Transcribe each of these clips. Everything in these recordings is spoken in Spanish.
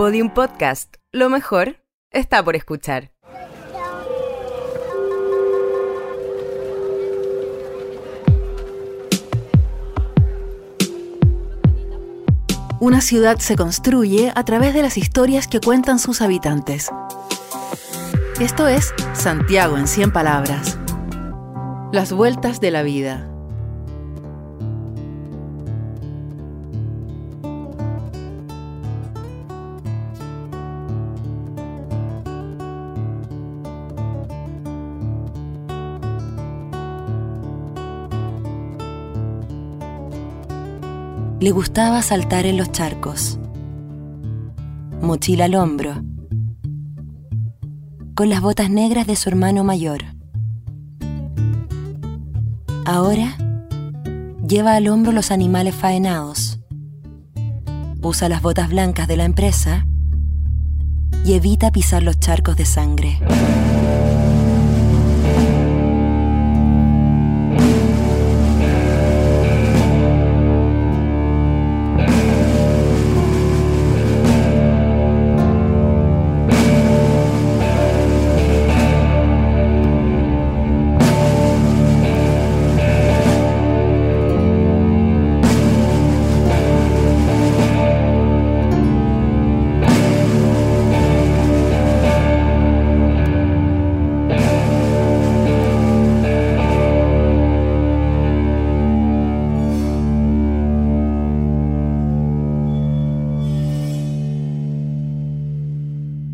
Podium Podcast. Lo mejor está por escuchar. Una ciudad se construye a través de las historias que cuentan sus habitantes. Esto es Santiago en 100 palabras. Las vueltas de la vida. Le gustaba saltar en los charcos. Mochila al hombro. Con las botas negras de su hermano mayor. Ahora lleva al hombro los animales faenados. Usa las botas blancas de la empresa y evita pisar los charcos de sangre.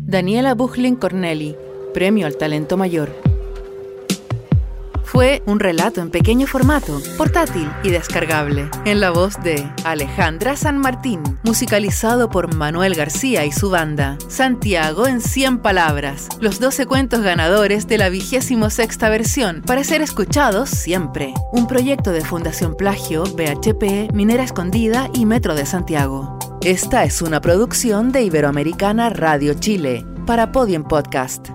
Daniela Buchlin Corneli, Premio al Talento Mayor. Fue un relato en pequeño formato, portátil y descargable, en la voz de Alejandra San Martín, musicalizado por Manuel García y su banda. Santiago en 100 palabras, los 12 cuentos ganadores de la vigésimo sexta versión, para ser escuchados siempre. Un proyecto de Fundación Plagio, BHP, Minera Escondida y Metro de Santiago. Esta es una producción de Iberoamericana Radio Chile para Podium Podcast.